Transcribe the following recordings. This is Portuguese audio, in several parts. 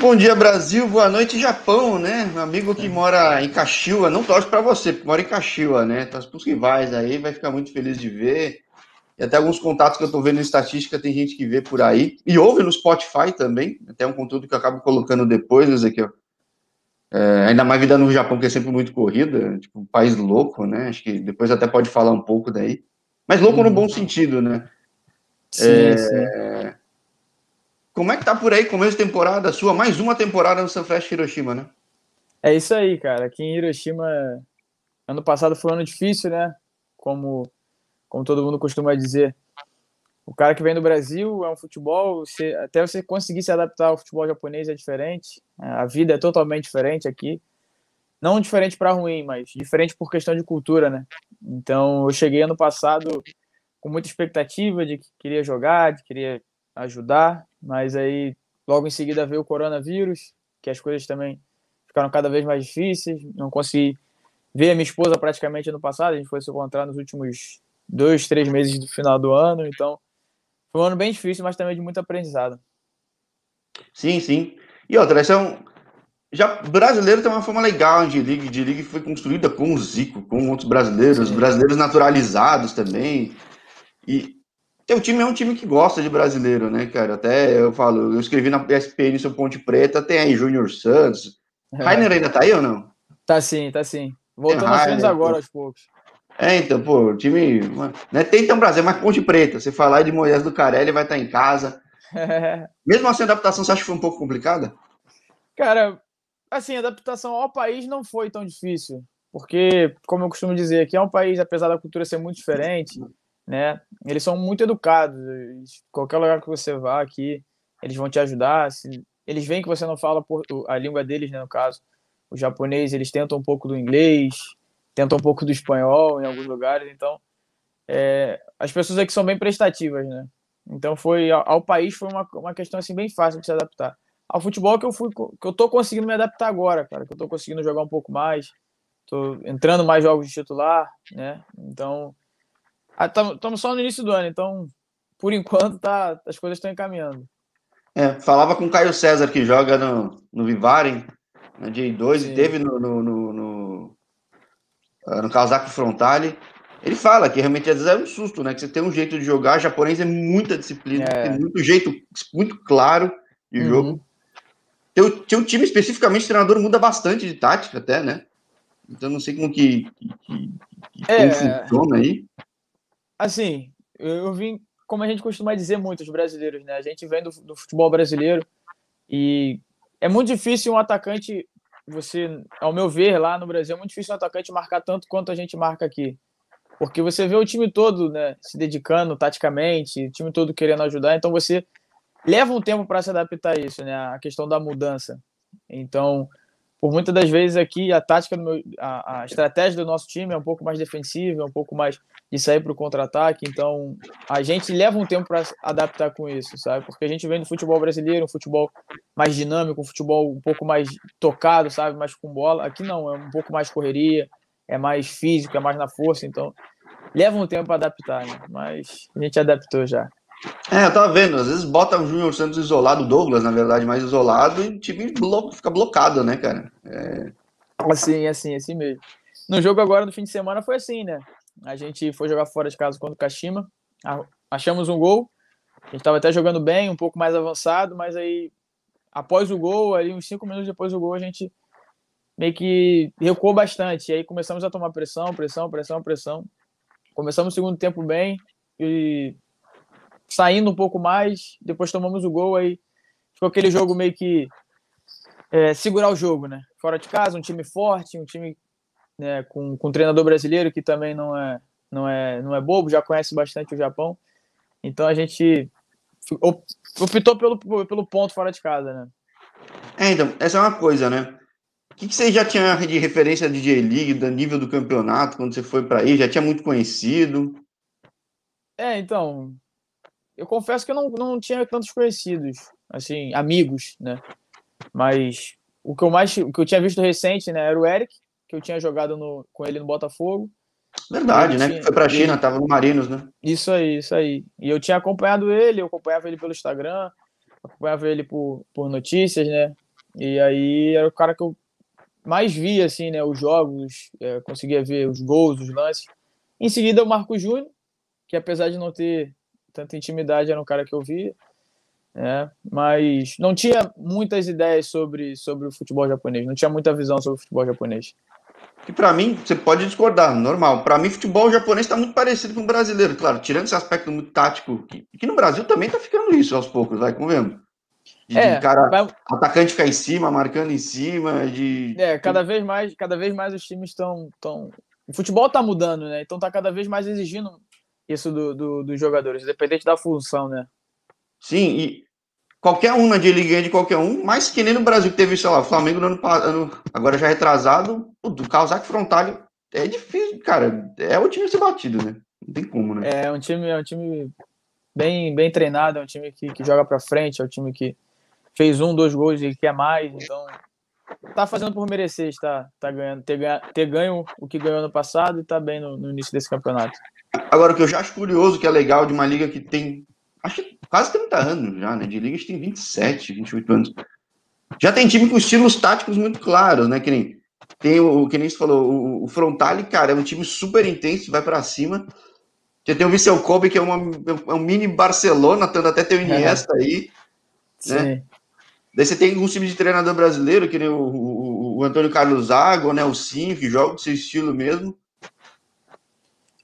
Bom dia, Brasil. Boa noite, Japão, né? Meu amigo que mora em Caxiua, não torce para você, porque mora em Caxiua, né? Torce para os rivais aí, vai ficar muito feliz de ver. E até alguns contatos que eu estou vendo em estatística, tem gente que vê por aí. E ouve no Spotify também, até um conteúdo que eu acabo colocando depois, aqui, ó. É, ainda mais vida no Japão, que é sempre muito corrida, tipo, um país louco, né? Acho que depois até pode falar um pouco daí. Mas louco no uhum. bom sentido, né? Sim, é... sim. Como é que tá por aí, começo de temporada sua? Mais uma temporada no Sunfresh Hiroshima, né? É isso aí, cara. Aqui em Hiroshima, ano passado foi um ano difícil, né? Como, como todo mundo costuma dizer. O cara que vem do Brasil é um futebol, você, até você conseguir se adaptar ao futebol japonês é diferente. A vida é totalmente diferente aqui. Não diferente para ruim, mas diferente por questão de cultura, né? Então, eu cheguei ano passado com muita expectativa de que queria jogar, de que queria ajudar, mas aí logo em seguida veio o coronavírus, que as coisas também ficaram cada vez mais difíceis. Não consegui ver a minha esposa praticamente ano passado, a gente foi se encontrar nos últimos dois, três meses do final do ano, então foi um ano bem difícil, mas também de muito aprendizado. Sim, sim. E outra, essa é um. Já brasileiro tem uma forma legal de liga, de liga que foi construída com o Zico, com outros brasileiros, sim. brasileiros naturalizados também. E teu time é um time que gosta de brasileiro, né, cara? Até eu falo, eu escrevi na ESPN seu Ponte Preta, tem aí Júnior Santos. É. Rainer ainda tá aí ou não? Tá sim, tá sim. Voltando aos treinos agora, aos poucos. É, então, pô, o time. Né, tem tão Brasil, mas Ponte Preta. Você falar de Moisés do Carelli, vai estar em casa. Mesmo assim, a adaptação você acha que foi um pouco complicada? Cara, assim, a adaptação ao país não foi tão difícil. Porque, como eu costumo dizer, aqui é um país, apesar da cultura ser muito diferente, né? Eles são muito educados. Qualquer lugar que você vá aqui, eles vão te ajudar. Se, eles veem que você não fala a língua deles, né, no caso. O japonês, eles tentam um pouco do inglês, tenta um pouco do espanhol em alguns lugares, então é, as pessoas aqui são bem prestativas, né? Então foi ao, ao, país foi uma, uma questão assim bem fácil de se adaptar. Ao futebol que eu fui que eu tô conseguindo me adaptar agora, cara, que eu tô conseguindo jogar um pouco mais, tô entrando mais jogos de titular, né? Então estamos só no início do ano, então por enquanto tá as coisas estão encaminhando. É, falava com o Caio César que joga no, no Vivaren, na J2 e teve no, no, no ah, no frontale. Ele fala que realmente às vezes é um susto, né? Que você tem um jeito de jogar, japonês é muita disciplina, é. tem muito jeito muito claro de uhum. jogo. Teu, teu time, especificamente, o treinador muda bastante de tática até, né? Então não sei como que, que, que é, funciona aí. Assim, eu vim, como a gente costuma dizer muito, os brasileiros, né? A gente vem do, do futebol brasileiro e é muito difícil um atacante você, ao meu ver, lá no Brasil, é muito difícil um atacante marcar tanto quanto a gente marca aqui. Porque você vê o time todo né, se dedicando taticamente, o time todo querendo ajudar, então você leva um tempo para se adaptar a isso, né? A questão da mudança. Então, por muitas das vezes aqui a tática meu, a, a estratégia do nosso time é um pouco mais defensiva, é um pouco mais de sair para o contra-ataque. Então a gente leva um tempo para adaptar com isso, sabe? Porque a gente vem do futebol brasileiro, um futebol mais dinâmico, um futebol um pouco mais tocado, sabe? Mais com bola. Aqui não, é um pouco mais correria, é mais físico, é mais na força. Então leva um tempo para adaptar, né? mas a gente adaptou já. É, eu tava vendo, às vezes bota o Júnior Santos isolado, o Douglas, na verdade, mais isolado, e o time blo fica blocado, né, cara? É... Assim, assim, assim mesmo. No jogo agora, no fim de semana, foi assim, né? A gente foi jogar fora de casa contra o Kashima, achamos um gol, a gente tava até jogando bem, um pouco mais avançado, mas aí, após o gol, ali uns cinco minutos depois do gol, a gente meio que recuou bastante, e aí começamos a tomar pressão, pressão, pressão, pressão. Começamos o segundo tempo bem, e saindo um pouco mais, depois tomamos o gol, aí ficou aquele jogo meio que é, segurar o jogo, né? Fora de casa, um time forte, um time né, com, com um treinador brasileiro que também não é, não, é, não é bobo, já conhece bastante o Japão. Então a gente optou pelo, pelo ponto fora de casa, né? É, então, essa é uma coisa, né? O que, que você já tinha de referência de J-League, do nível do campeonato, quando você foi para aí? Já tinha muito conhecido? É, então, eu confesso que eu não, não tinha tantos conhecidos, assim, amigos, né? Mas o que eu mais o que eu tinha visto recente, né, era o Eric, que eu tinha jogado no, com ele no Botafogo. Verdade, né? Tinha, foi pra China, ele, tava no Marinos, né? Isso aí, isso aí. E eu tinha acompanhado ele, eu acompanhava ele pelo Instagram, acompanhava ele por, por notícias, né? E aí era o cara que eu mais via, assim, né? Os jogos, é, conseguia ver os gols, os lances. Em seguida, o Marco Júnior, que apesar de não ter tanta intimidade, era um cara que eu via. É, mas não tinha muitas ideias sobre, sobre o futebol japonês, não tinha muita visão sobre o futebol japonês. Que para mim, você pode discordar, normal. Para mim, futebol japonês está muito parecido com o brasileiro, claro, tirando esse aspecto muito tático, que, que no Brasil também está ficando isso aos poucos, vai, convenhamos. De, é, de cara, vai... atacante ficar em cima, marcando em cima, de. É, cada vez mais, cada vez mais os times estão. Tão... O futebol está mudando, né? Então está cada vez mais exigindo isso do, do, dos jogadores, independente da função, né? Sim, e qualquer um na D-League de qualquer um, mais que nem no Brasil, que teve, sei lá, o Flamengo no ano, ano agora já retrasado, o do Kawasaki Frontalho é difícil, cara. É o time ser batido, né? Não tem como, né? É um time, é um time bem, bem treinado, é um time que, que joga pra frente, é um time que fez um, dois gols e quer mais, então tá fazendo por merecer, está tá ganhando, ter, ganha, ter ganho o que ganhou no passado e tá bem no, no início desse campeonato. Agora, o que eu já acho curioso, que é legal de uma liga que tem acho que quase 30 anos já, né? De liga a gente tem 27, 28 anos. Já tem time com estilos táticos muito claros, né? Que nem, tem o que nem você falou, o, o Frontale, cara, é um time super intenso, vai para cima. Você tem o Vissel Kobe, que é, uma, é um mini Barcelona, tanto até tem o Iniesta é. aí. Né? Sim. Daí você tem um time de treinador brasileiro, que nem o, o, o Antônio Carlos Zago, né? O Sim, que joga com seu estilo mesmo.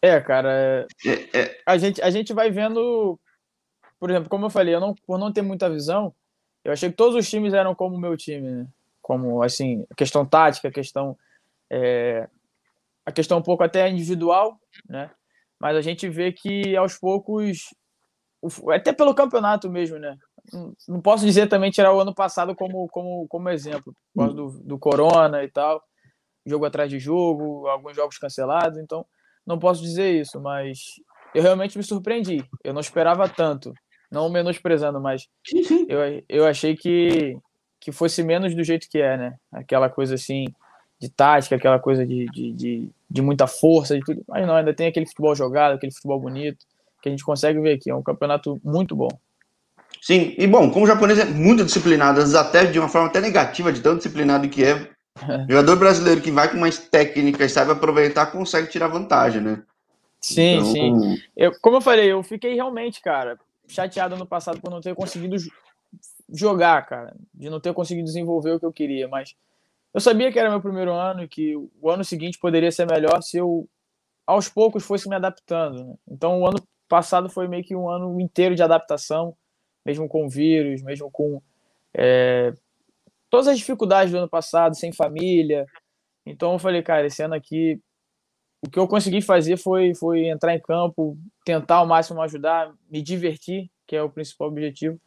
É, cara. É, é... A, gente, a gente vai vendo por exemplo, como eu falei, eu não, por não ter muita visão, eu achei que todos os times eram como o meu time, né? Como, assim, questão tática, questão. É, a questão um pouco até individual, né? Mas a gente vê que aos poucos, até pelo campeonato mesmo, né? Não posso dizer também tirar o ano passado como, como, como exemplo, por causa do, do Corona e tal, jogo atrás de jogo, alguns jogos cancelados, então não posso dizer isso, mas eu realmente me surpreendi. Eu não esperava tanto não menosprezando, mas eu, eu achei que, que fosse menos do jeito que é, né? Aquela coisa assim de tática, aquela coisa de, de, de, de muita força, de tudo. Mas não, ainda tem aquele futebol jogado, aquele futebol bonito, que a gente consegue ver aqui. É um campeonato muito bom. Sim, e bom, como o japonês é muito disciplinado, até de uma forma até negativa, de tão disciplinado que é, jogador brasileiro que vai com mais técnica e sabe aproveitar, consegue tirar vantagem, né? Sim, então... sim. Eu, como eu falei, eu fiquei realmente, cara, chateado no passado por não ter conseguido jogar, cara, de não ter conseguido desenvolver o que eu queria, mas eu sabia que era meu primeiro ano e que o ano seguinte poderia ser melhor se eu aos poucos fosse me adaptando. Né? Então o ano passado foi meio que um ano inteiro de adaptação, mesmo com vírus, mesmo com é, todas as dificuldades do ano passado, sem família. Então eu falei, cara, esse ano aqui o que eu consegui fazer foi, foi entrar em campo, tentar ao máximo ajudar, me divertir, que é o principal objetivo,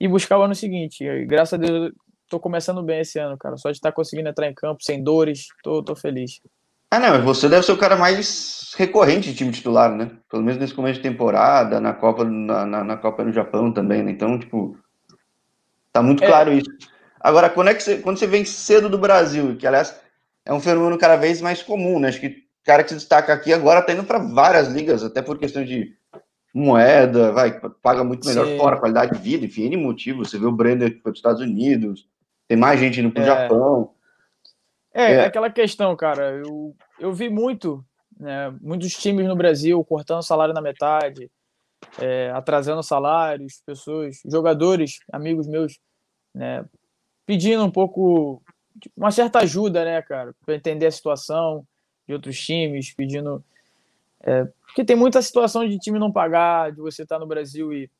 e buscar o ano seguinte. E, graças a Deus, estou começando bem esse ano, cara. Só de estar tá conseguindo entrar em campo sem dores, tô, tô feliz. Ah, não, você deve ser o cara mais recorrente de time titular, né? Pelo menos nesse começo de temporada, na Copa, na, na, na Copa no Japão também, né? Então, tipo, tá muito é. claro isso. Agora, quando, é que você, quando você vem cedo do Brasil, que aliás é um fenômeno cada vez mais comum, né? Acho que cara que se destaca aqui agora tá indo para várias ligas, até por questão de moeda, vai, paga muito melhor Sim. fora, qualidade de vida, enfim, N motivo. Você vê o Brender que foi para os Estados Unidos, tem mais gente indo para o é. Japão. É, é, aquela questão, cara. Eu, eu vi muito, né, muitos times no Brasil cortando salário na metade, é, atrasando salários, pessoas, jogadores, amigos meus, né, pedindo um pouco, uma certa ajuda, né, cara, para entender a situação de outros times, pedindo. É, porque tem muita situação de time não pagar, de você estar tá no Brasil e,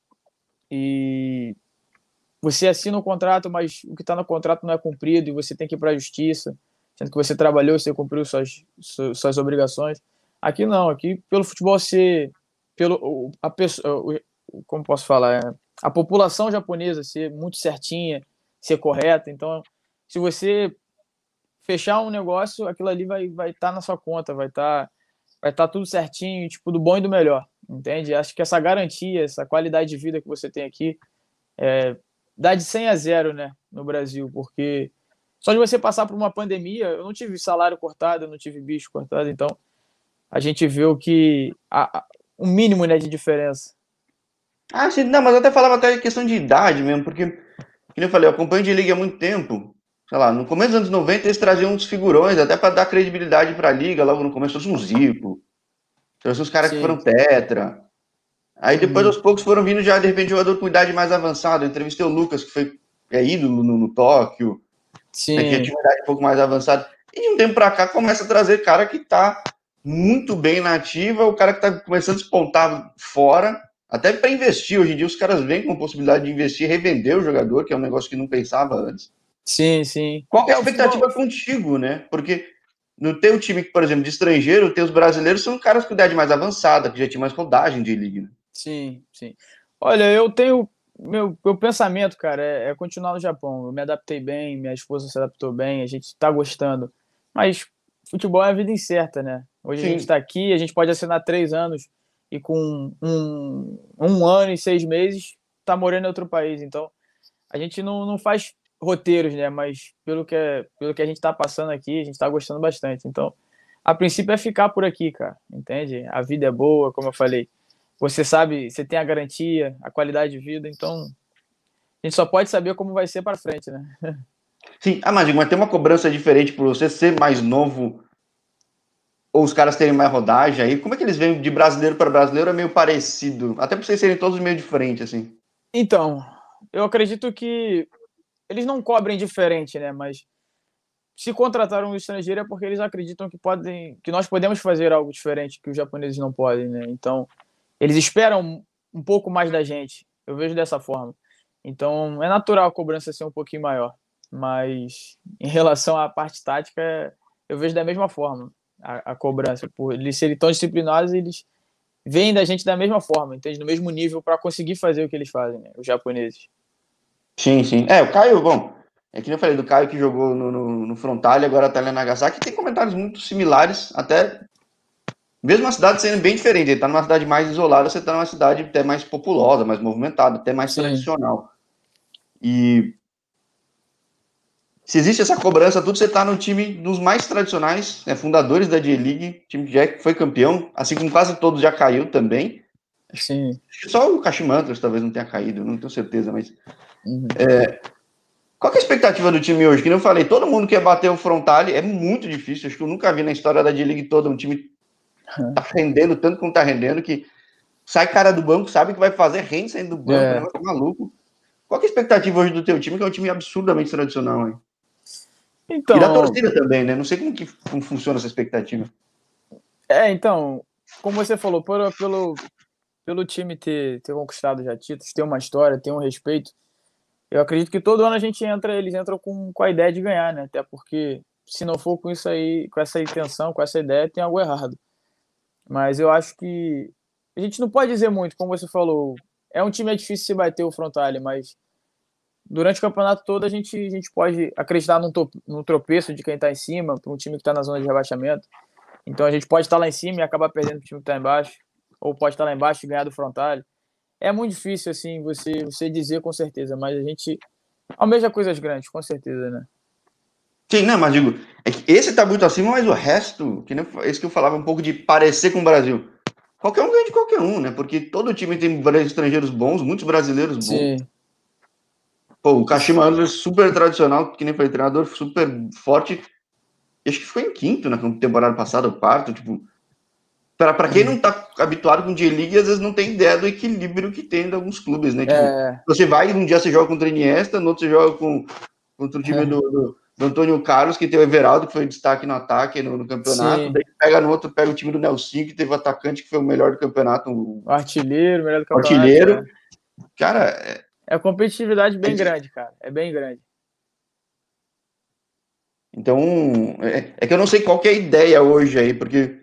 e você assina o um contrato, mas o que está no contrato não é cumprido e você tem que ir para a justiça, sendo que você trabalhou, você cumpriu suas, suas, obrigações. Aqui não, aqui pelo futebol ser. Pelo, a pessoa, como posso falar? É, a população japonesa ser muito certinha, ser correta. Então, se você fechar um negócio, aquilo ali vai estar vai tá na sua conta, vai estar tá, vai tá tudo certinho, tipo, do bom e do melhor, entende? Acho que essa garantia, essa qualidade de vida que você tem aqui, é, dá de 100 a 0, né, no Brasil, porque só de você passar por uma pandemia, eu não tive salário cortado, eu não tive bicho cortado, então a gente vê o que, a, a, o mínimo, né, de diferença. Ah, sim, não, mas eu até falava até questão de idade mesmo, porque, como eu falei, eu acompanho de liga há muito tempo, sei lá, no começo dos anos 90 eles traziam uns figurões, até para dar credibilidade para a liga, logo no começo trouxe um Zico, trouxe uns caras Sim. que foram tetra. Aí depois, uhum. aos poucos, foram vindo já, de repente, jogador com idade mais avançada. Eu entrevistei o Lucas, que foi é ídolo no, no Tóquio. Sim. Né, que tinha uma idade um pouco mais avançada. E de um tempo para cá começa a trazer cara que tá muito bem na ativa, o cara que tá começando a despontar fora, até para investir. Hoje em dia os caras vêm com a possibilidade de investir, revender o jogador, que é um negócio que não pensava antes. Sim, sim. Qual é a expectativa contigo, né? Porque no teu time, por exemplo, de estrangeiro, tem os brasileiros são caras com idade mais avançada, que já tinha mais rodagem de liga. Né? Sim, sim. Olha, eu tenho. Meu, meu pensamento, cara, é, é, continuar no Japão. Eu me adaptei bem, minha esposa se adaptou bem, a gente está gostando. Mas futebol é a vida incerta, né? Hoje sim. a gente está aqui, a gente pode assinar três anos e com um, um ano e seis meses tá morando em outro país. Então, a gente não, não faz roteiros, né? Mas pelo que, é, pelo que a gente está passando aqui, a gente está gostando bastante. Então, a princípio é ficar por aqui, cara. Entende? A vida é boa, como eu falei. Você sabe, você tem a garantia, a qualidade de vida. Então, a gente só pode saber como vai ser para frente, né? Sim, ah, mas, mas tem uma cobrança diferente por você ser mais novo ou os caras terem mais rodagem aí? Como é que eles vêm de brasileiro para brasileiro? É meio parecido, até por vocês serem todos meio diferentes, assim. Então, eu acredito que eles não cobrem diferente, né? Mas se contrataram um estrangeiro é porque eles acreditam que podem, que nós podemos fazer algo diferente que os japoneses não podem, né? Então, eles esperam um pouco mais da gente. Eu vejo dessa forma. Então, é natural a cobrança ser um pouquinho maior. Mas em relação à parte tática, eu vejo da mesma forma a, a cobrança. Por eles serem tão disciplinados, eles vêm da gente da mesma forma, entende? No mesmo nível para conseguir fazer o que eles fazem, né? os japoneses. Sim, sim. É, o Caio, bom, é que eu falei do Caio que jogou no, no, no Frontal e agora tá ali na Nagasaki, tem comentários muito similares, até mesmo a cidade sendo bem diferente. Ele tá numa cidade mais isolada, você tá numa cidade até mais populosa, mais movimentada, até mais sim. tradicional. E se existe essa cobrança, tudo você tá no time dos mais tradicionais, né, fundadores da J-League, time que já foi campeão, assim como quase todos já caiu também. Sim. Só o Kashimantas talvez não tenha caído, não tenho certeza, mas Uhum. É, qual é a expectativa do time hoje? Que eu falei, todo mundo quer bater o frontale, é muito difícil. Acho que eu nunca vi na história da D-League toda um time uhum. tá rendendo tanto como tá rendendo que sai cara do banco, sabe que vai fazer rende saindo do banco, é. né? maluco. Qual é a expectativa hoje do teu time, que é um time absurdamente tradicional, hein? Então, e da torcida também, né? Não sei como que como funciona essa expectativa. É, então, como você falou, por, pelo, pelo time ter, ter conquistado já títulos, ter uma história, ter um respeito, eu acredito que todo ano a gente entra, eles entram com, com a ideia de ganhar, né? Até porque se não for com isso aí, com essa intenção, com essa ideia, tem algo errado. Mas eu acho que a gente não pode dizer muito, como você falou. É um time é difícil se bater o Frontale, mas durante o campeonato todo a gente, a gente pode acreditar num, num tropeço de quem está em cima, para um time que está na zona de rebaixamento. Então a gente pode estar tá lá em cima e acabar perdendo para o time que está embaixo, ou pode estar tá lá embaixo e ganhar do Frontale é muito difícil, assim, você, você dizer com certeza, mas a gente almeja coisas grandes, com certeza, né? Sim, não, mas digo, é esse tá muito acima, mas o resto, que nem esse que eu falava um pouco de parecer com o Brasil. Qualquer um ganha de qualquer um, né? Porque todo time tem estrangeiros bons, muitos brasileiros bons. Sim. Pô, o Kashima Antlers super tradicional, que nem foi treinador, super forte. Acho que foi em quinto na temporada passada, o quarto, tipo, para quem não está habituado com J-League, às vezes não tem ideia do equilíbrio que tem de alguns clubes, né? Tipo, é... Você vai, um dia você joga contra o Iniesta, no outro você joga com, contra o time é. do, do, do, Antônio Carlos, que tem o Everaldo, que foi destaque no ataque no, no campeonato. Sim. Daí pega no outro, pega o time do Nelson, que teve o atacante que foi o melhor do campeonato. O artilheiro, melhor do campeonato. Artilheiro. É. Cara, é... é competitividade bem é grande, cara. É bem grande. Então, é, é que eu não sei qual é a ideia hoje aí, porque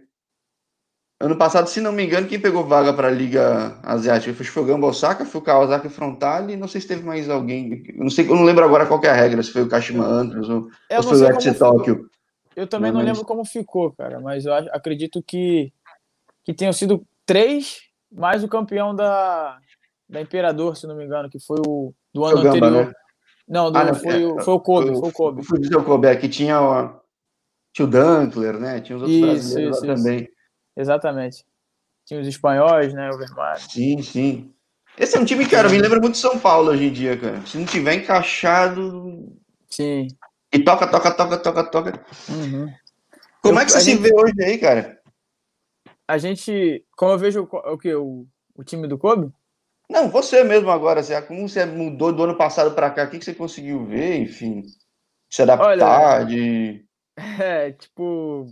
Ano passado, se não me engano, quem pegou vaga para a Liga Asiática foi o Gamba Osaka, foi o Kawasaki Frontale e não sei se teve mais alguém. Eu não sei, eu não lembro agora qual é a regra, se foi o Kashima Antlers ou, ou foi o FC Tóquio. Eu também não, não lembro como ficou, cara, mas eu acredito que, que tenham sido três mais o campeão da, da Imperador, se não me engano, que foi o do ano anterior. Né? Não, do, ah, não, foi, é, o, foi o Kobe, foi, foi o Kobe. Foi o Kobe, é, que tinha o, tinha o Dunkler, né? Tinha os outros isso, brasileiros isso, também. Isso. Exatamente. Tinha os espanhóis, né? O Vermelho. Sim, sim. Esse é um time, cara, me lembra muito de São Paulo hoje em dia, cara. Se não tiver encaixado. Sim. E toca, toca, toca, toca, toca. Uhum. Como eu, é que você se gente, vê hoje aí, cara? A gente, como eu vejo o que o, o time do Kobe? Não, você mesmo agora, assim, como você mudou do ano passado para cá, o que, que você conseguiu ver, enfim, se adaptar, Olha, de... É, tipo,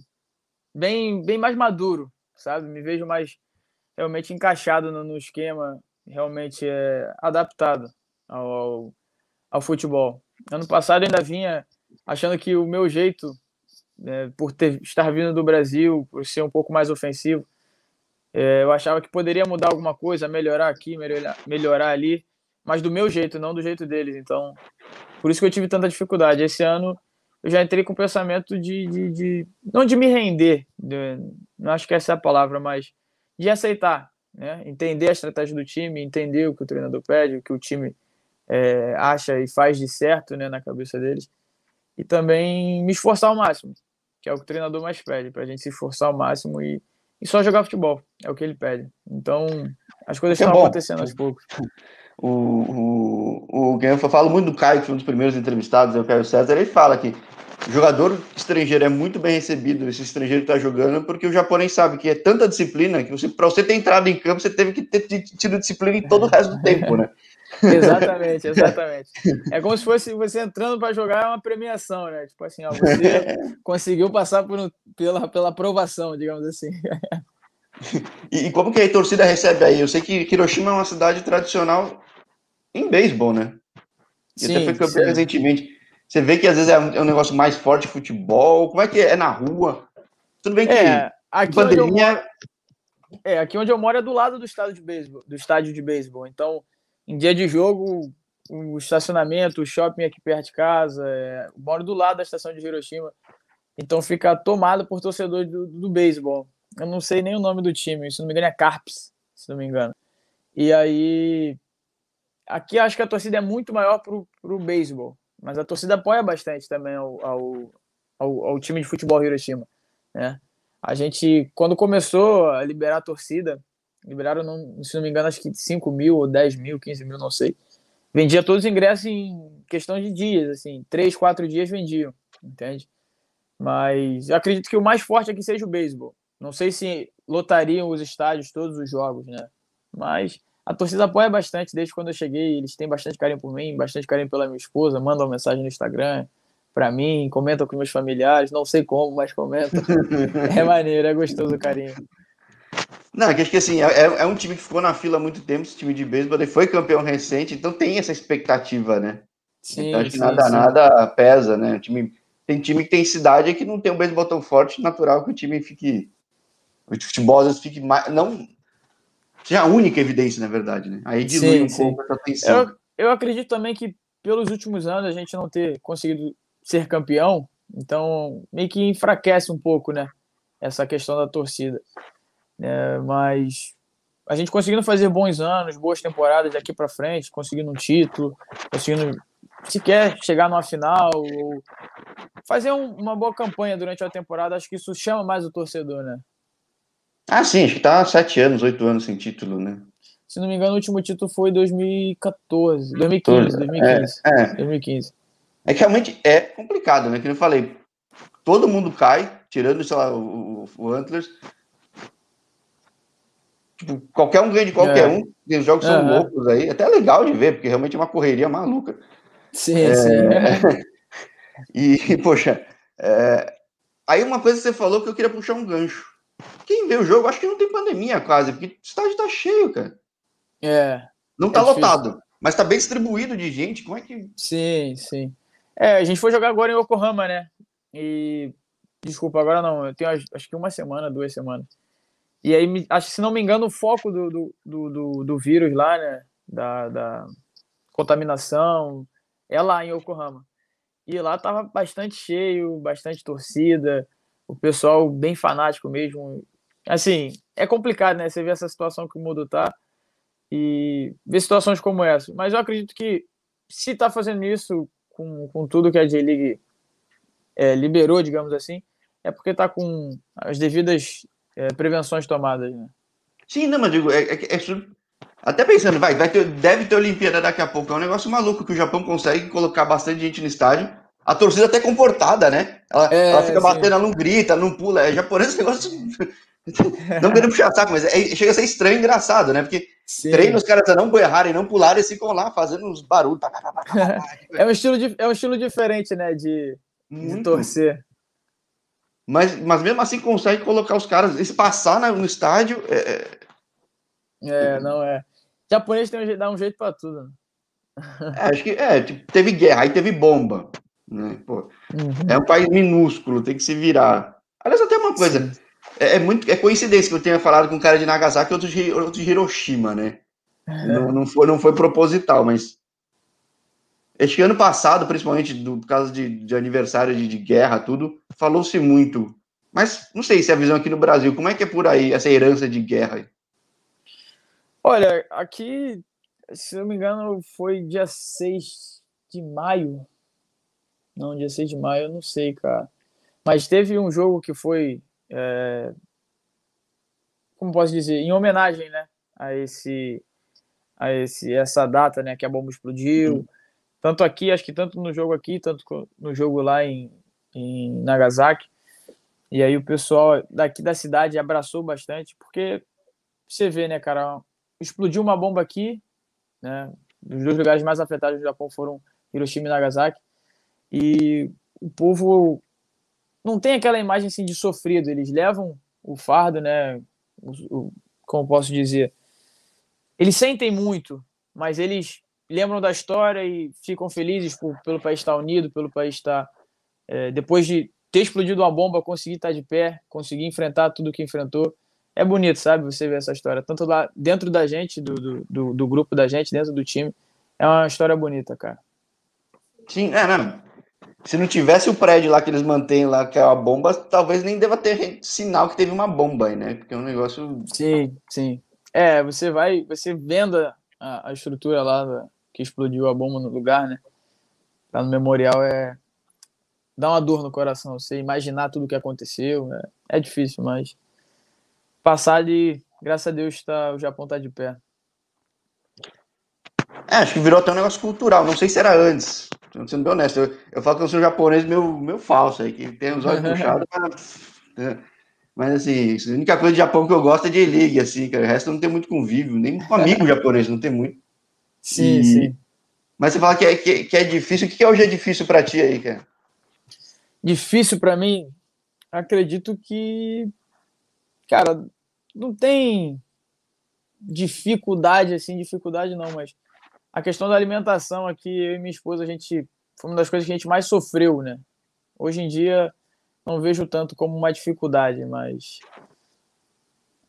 bem, bem mais maduro, sabe? Me vejo mais realmente encaixado no, no esquema, realmente é adaptado ao, ao, ao, futebol. Ano passado ainda vinha achando que o meu jeito, né, por ter, estar vindo do Brasil, por ser um pouco mais ofensivo, é, eu achava que poderia mudar alguma coisa, melhorar aqui, melhorar, melhorar ali, mas do meu jeito, não do jeito deles. Então, por isso que eu tive tanta dificuldade. Esse ano eu já entrei com o pensamento de, de, de não de me render, de, não acho que essa é a palavra, mas de aceitar, né? entender a estratégia do time, entender o que o treinador pede, o que o time é, acha e faz de certo né, na cabeça deles, e também me esforçar ao máximo, que é o que o treinador mais pede, para a gente se esforçar ao máximo e, e só jogar futebol, é o que ele pede. Então, as coisas é estão bom. acontecendo aos poucos. O, o, o, eu falo muito do Caio, que foi um dos primeiros entrevistados, é o Caio César, ele fala que o jogador estrangeiro é muito bem recebido, esse estrangeiro está jogando, porque o japonês sabe que é tanta disciplina que você, para você ter entrado em campo, você teve que ter tido disciplina em todo o resto do tempo, né? exatamente, exatamente. É como se fosse você entrando para jogar é uma premiação, né? Tipo assim, ó, você conseguiu passar por um, pela, pela aprovação, digamos assim. e, e, como que a torcida recebe aí? Eu sei que Hiroshima é uma cidade tradicional em beisebol, né? E sim, até foi campeão recentemente. Você vê que às vezes é um, é um, negócio mais forte futebol. Como é que é? É na rua? Tudo bem que é, aqui pandemia... Onde moro, é, aqui onde eu moro é do lado do estádio de beisebol, do estádio de beisebol. Então, em dia de jogo, o estacionamento, o shopping aqui perto de casa, é, moro do lado da estação de Hiroshima. Então fica tomado por torcedor do, do beisebol. Eu não sei nem o nome do time, se não me engano é Carps, se não me engano. E aí, aqui acho que a torcida é muito maior pro, pro beisebol. Mas a torcida apoia bastante também ao, ao, ao, ao time de futebol Hiroshima. Né? A gente, quando começou a liberar a torcida, liberaram, não, se não me engano, acho que 5 mil, ou 10 mil, 15 mil, não sei. Vendia todos os ingressos em questão de dias, assim, 3, 4 dias vendiam, entende? Mas eu acredito que o mais forte aqui seja o beisebol. Não sei se lotariam os estádios todos os jogos, né? Mas a torcida apoia bastante desde quando eu cheguei. Eles têm bastante carinho por mim, bastante carinho pela minha esposa. Mandam mensagem no Instagram para mim, comentam com meus familiares. Não sei como, mas comentam. é maneiro, é gostoso o carinho. Não, é que acho que assim, é, é, um time que ficou na fila há muito tempo, esse time de beisebol, ele foi campeão recente, então tem essa expectativa, né? Sim, então acho que sim, nada, sim. nada pesa, né? O time, tem time que tem cidade que não tem um beisebol tão forte, natural que o time fique. O futebol às vezes fique mais. Não, que é a única evidência, na verdade, né? Aí dilui sim, um sim. pouco essa tensão. Eu, eu acredito também que pelos últimos anos a gente não ter conseguido ser campeão, então meio que enfraquece um pouco, né? Essa questão da torcida. É, mas a gente conseguindo fazer bons anos, boas temporadas daqui para frente, conseguindo um título, conseguindo sequer chegar numa final, ou fazer um, uma boa campanha durante a temporada, acho que isso chama mais o torcedor, né? Ah, sim, acho que tá sete anos, oito anos sem título, né? Se não me engano, o último título foi 2014, 2015, 2015. É, é. 2015. É que realmente é complicado, né? Que eu falei, todo mundo cai, tirando, sei lá, o, o Antlers. Tipo, qualquer um ganha de qualquer é. um. Os jogos são uhum. loucos aí. Até é legal de ver, porque realmente é uma correria maluca. Sim, é... sim. e, poxa, é... aí uma coisa que você falou que eu queria puxar um gancho. Quem vê o jogo, acho que não tem pandemia quase, porque o estádio tá cheio, cara. É. Não tá é lotado, mas tá bem distribuído de gente. Como é que. Sim, sim. É, a gente foi jogar agora em Yokohama, né? E. Desculpa, agora não. Eu tenho acho que uma semana, duas semanas. E aí, acho que se não me engano, o foco do, do, do, do vírus lá, né? Da, da contaminação é lá em Yokohama. E lá tava bastante cheio, bastante torcida o pessoal bem fanático mesmo. Assim, é complicado, né? Você vê essa situação que o mundo tá e ver situações como essa. Mas eu acredito que se tá fazendo isso com, com tudo que a J-League é, liberou, digamos assim, é porque tá com as devidas é, prevenções tomadas, né? Sim, não, mas digo, é, é, é, até pensando, vai, vai ter, deve ter Olimpíada daqui a pouco. É um negócio maluco que o Japão consegue colocar bastante gente no estádio a torcida até comportada, né? Ela, é, ela fica batendo, ela não grita, não pula. É japonês esse negócio. não querendo puxar saco, mas é, chega a ser estranho e engraçado, né? Porque Sim. treina os caras a não errarem, não pularem e ficam lá fazendo uns barulhos. é, um estilo, é um estilo diferente, né? De, de torcer. Mas, mas mesmo assim consegue colocar os caras, espaçar no estádio. É, é, é não é. O japonês tem um, dá um jeito para tudo. Né? É, acho que é, tipo, teve guerra, aí teve bomba. Né? Pô, uhum. É um país minúsculo, tem que se virar. Aliás, até uma coisa. É, é, muito é coincidência que eu tenha falado com um cara de Nagasaki e outro de, outro de Hiroshima, né? É. Não, não, foi, não foi proposital, mas. Este ano passado, principalmente do, por causa de, de aniversário de, de guerra, tudo, falou-se muito. Mas não sei se é a visão aqui no Brasil, como é que é por aí essa herança de guerra? Olha, aqui, se não me engano, foi dia 6 de maio. Não, dia 6 de maio, eu não sei, cara. Mas teve um jogo que foi. É... Como posso dizer? Em homenagem, né? A esse. A esse, essa data, né? Que a bomba explodiu. Uhum. Tanto aqui, acho que tanto no jogo aqui, tanto no jogo lá em, em Nagasaki. E aí o pessoal daqui da cidade abraçou bastante, porque você vê, né, cara, explodiu uma bomba aqui, né? Os dois lugares mais afetados do Japão foram Hiroshima e Nagasaki. E o povo não tem aquela imagem assim de sofrido, eles levam o fardo, né? O, o, como posso dizer? Eles sentem muito, mas eles lembram da história e ficam felizes por, pelo país estar unido, pelo país estar. É, depois de ter explodido uma bomba, conseguir estar de pé, conseguir enfrentar tudo que enfrentou é bonito, sabe? Você ver essa história. Tanto lá dentro da gente, do, do, do, grupo da gente, dentro do time. É uma história bonita, cara. Sim, é, não. Se não tivesse o prédio lá que eles mantêm lá, que é uma bomba, talvez nem deva ter sinal que teve uma bomba aí, né? Porque é um negócio. Sim, sim. É, você vai, você vendo a, a estrutura lá que explodiu a bomba no lugar, né? Lá no memorial é. Dá uma dor no coração, você imaginar tudo o que aconteceu. É, é difícil, mas passar de, graças a Deus, tá, o Japão tá de pé. É, acho que virou até um negócio cultural. Não sei se era antes. Sendo bem honesto, eu, eu falo que eu sou japonês meu, meu falso aí, que tem os olhos puxados. Mas, mas assim, a única coisa de Japão que eu gosto é de League, assim, cara. O resto não tem muito convívio, nem com amigo japonês, não tem muito. Sim, e... sim. Mas você fala que é, que, que é difícil. O que é hoje é difícil para ti aí, cara? Difícil para mim? Acredito que cara, não tem dificuldade, assim, dificuldade não, mas a questão da alimentação aqui, eu e minha esposa, a gente, foi uma das coisas que a gente mais sofreu, né? Hoje em dia, não vejo tanto como uma dificuldade, mas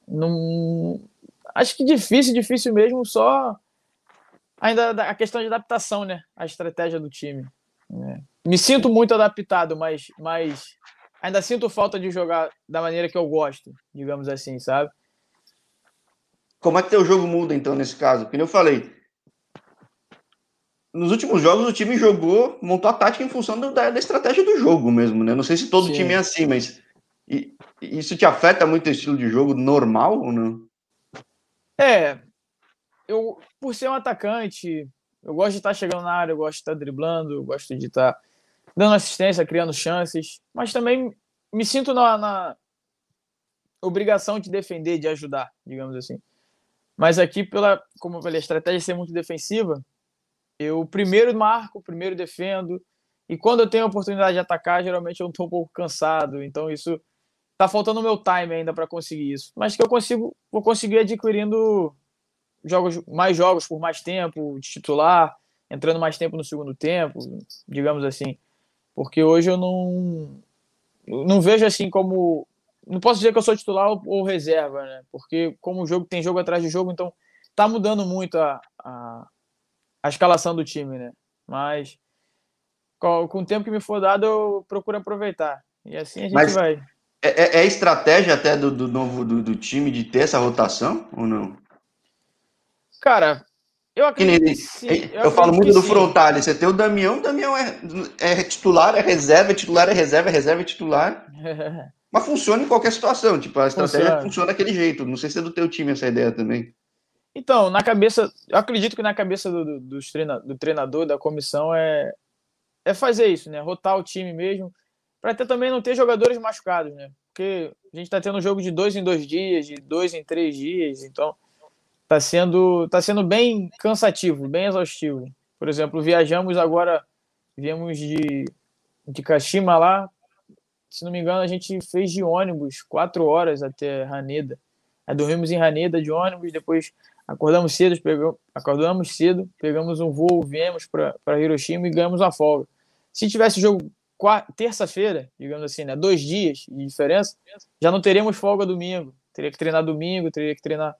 não acho que difícil, difícil mesmo, só ainda a questão de adaptação, né? A estratégia do time. Né? Me sinto muito adaptado, mas, mas ainda sinto falta de jogar da maneira que eu gosto, digamos assim, sabe? Como é que teu jogo muda, então, nesse caso? Como eu falei, nos últimos jogos o time jogou, montou a tática em função do, da, da, estratégia do jogo mesmo, né? Não sei se todo Sim. time é assim, mas e, isso te afeta muito o estilo de jogo normal ou não? É, eu, por ser um atacante, eu gosto de estar chegando na área, eu gosto de estar driblando, eu gosto de estar dando assistência, criando chances, mas também me sinto na, na obrigação de defender, de ajudar, digamos assim. Mas aqui, pela, como eu falei, a estratégia ser muito defensiva, eu primeiro marco, primeiro defendo, e quando eu tenho a oportunidade de atacar, geralmente eu estou um pouco cansado, então isso tá faltando o meu time ainda para conseguir isso. Mas que eu consigo, vou conseguir adquirindo jogos, mais jogos por mais tempo, de titular, entrando mais tempo no segundo tempo, digamos assim. Porque hoje eu não, não vejo assim como. Não posso dizer que eu sou titular ou, reserva, né? Porque como o jogo tem jogo atrás de jogo, então tá mudando muito a, a, a escalação do time, né? Mas com, o tempo que me for dado, eu procuro aproveitar. E assim a gente Mas vai. É, é, é estratégia até do, do novo do, do, time de ter essa rotação ou não? Cara, eu acredito que sim. Eu, eu falo muito do Frontale. Você tem o Damião, o Damião é, é titular, é reserva, é titular, é reserva, é reserva, é titular. Mas funciona em qualquer situação. Tipo, a estratégia funciona. funciona daquele jeito. Não sei se é do teu time essa ideia também. Então, na cabeça, eu acredito que na cabeça do, do, treina, do treinador, da comissão, é, é fazer isso, né? Rotar o time mesmo, para até também não ter jogadores machucados, né? Porque a gente está tendo um jogo de dois em dois dias, de dois em três dias, então tá sendo, tá sendo bem cansativo, bem exaustivo. Por exemplo, viajamos agora, viemos de, de Kashima lá, se não me engano, a gente fez de ônibus quatro horas até Haneda. Aí dormimos em Haneda de ônibus, depois acordamos cedo, pegamos, acordamos cedo, pegamos um voo, viemos para Hiroshima e ganhamos a folga. Se tivesse jogo terça-feira, digamos assim, né, dois dias de diferença, já não teríamos folga domingo. Teria que treinar domingo, teria que treinar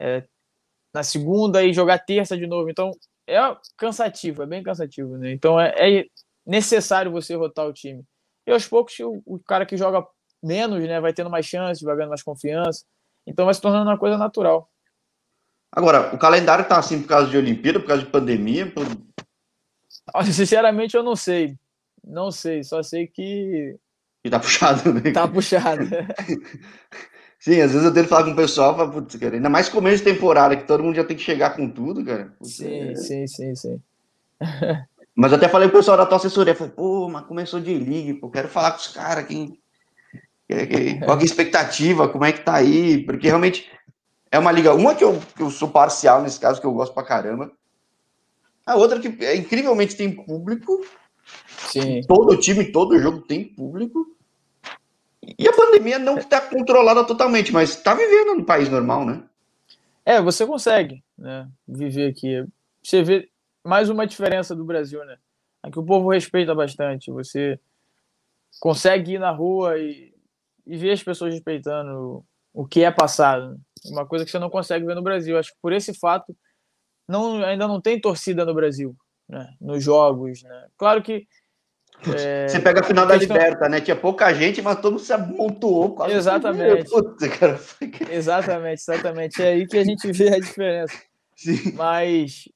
é, na segunda e jogar terça de novo. Então é cansativo, é bem cansativo, né? Então é, é necessário você rotar o time. E aos poucos o, o, cara que joga menos, né, vai tendo mais chance, vai ganhando mais confiança. Então vai se tornando uma coisa natural. Agora, o calendário tá assim por causa de Olimpíada, por causa de pandemia? Por... Sinceramente, eu não sei. Não sei, só sei que. Que tá puxado, né? Tá puxado. Sim, às vezes eu tento falar com o pessoal, falo, putz, cara, ainda mais começo de temporada, que todo mundo já tem que chegar com tudo, cara. Putz, sim, é... sim, sim, sim. Mas eu até falei pro pessoal da tua assessoria, falei, pô, mas começou de ligue, pô, quero falar com os caras, quem, qual é a expectativa, como é que tá aí, porque realmente é uma liga, uma que eu, que eu sou parcial nesse caso, que eu gosto pra caramba, a outra que é, incrivelmente tem público, Sim. todo time, todo jogo tem público, e a pandemia não está controlada totalmente, mas está vivendo no país normal, né? É, você consegue né, viver aqui. Você vê mais uma diferença do Brasil, né? Aqui o povo respeita bastante. Você consegue ir na rua e, e ver as pessoas respeitando o que é passado. Uma coisa que você não consegue ver no Brasil. Acho que por esse fato não, ainda não tem torcida no Brasil, né? Nos jogos, né? Claro que é, Você pega a final da questão... Liberta, né? Tinha pouca gente, mas todo mundo se amontoou. Quase exatamente. Puta, cara. Exatamente, exatamente. É aí que a gente vê a diferença. Sim. Mas,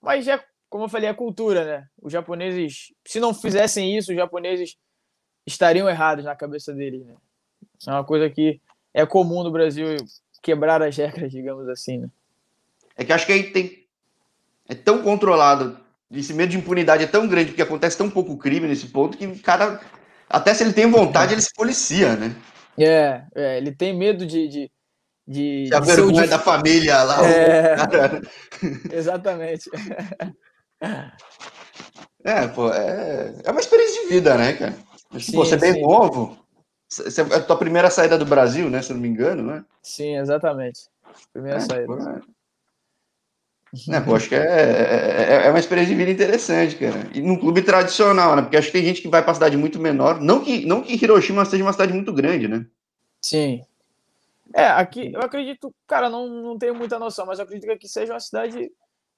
mas é, como eu falei, é cultura, né? Os japoneses, se não fizessem isso, os japoneses estariam errados na cabeça deles, né? É uma coisa que é comum no Brasil quebrar as regras, digamos assim, né? É que acho que aí tem é tão controlado esse medo de impunidade é tão grande, porque acontece tão pouco crime nesse ponto, que o cara, até se ele tem vontade, ele se policia, né? É, é ele tem medo de. de, de, a vergonha da família lá. É, exatamente. É, pô, é, é uma experiência de vida, né, cara? Sim, pô, você é bem sim. novo. É a tua primeira saída do Brasil, né? Se eu não me engano, né? Sim, exatamente. Primeira é, saída. Pô, é. Né, pô, acho que é, é, é, uma experiência de vida interessante, cara. E num clube tradicional, né? Porque acho que tem gente que vai para cidade muito menor. Não que, não que Hiroshima seja uma cidade muito grande, né? Sim. É, aqui eu acredito, cara, não, não tenho muita noção, mas eu acredito que aqui seja uma cidade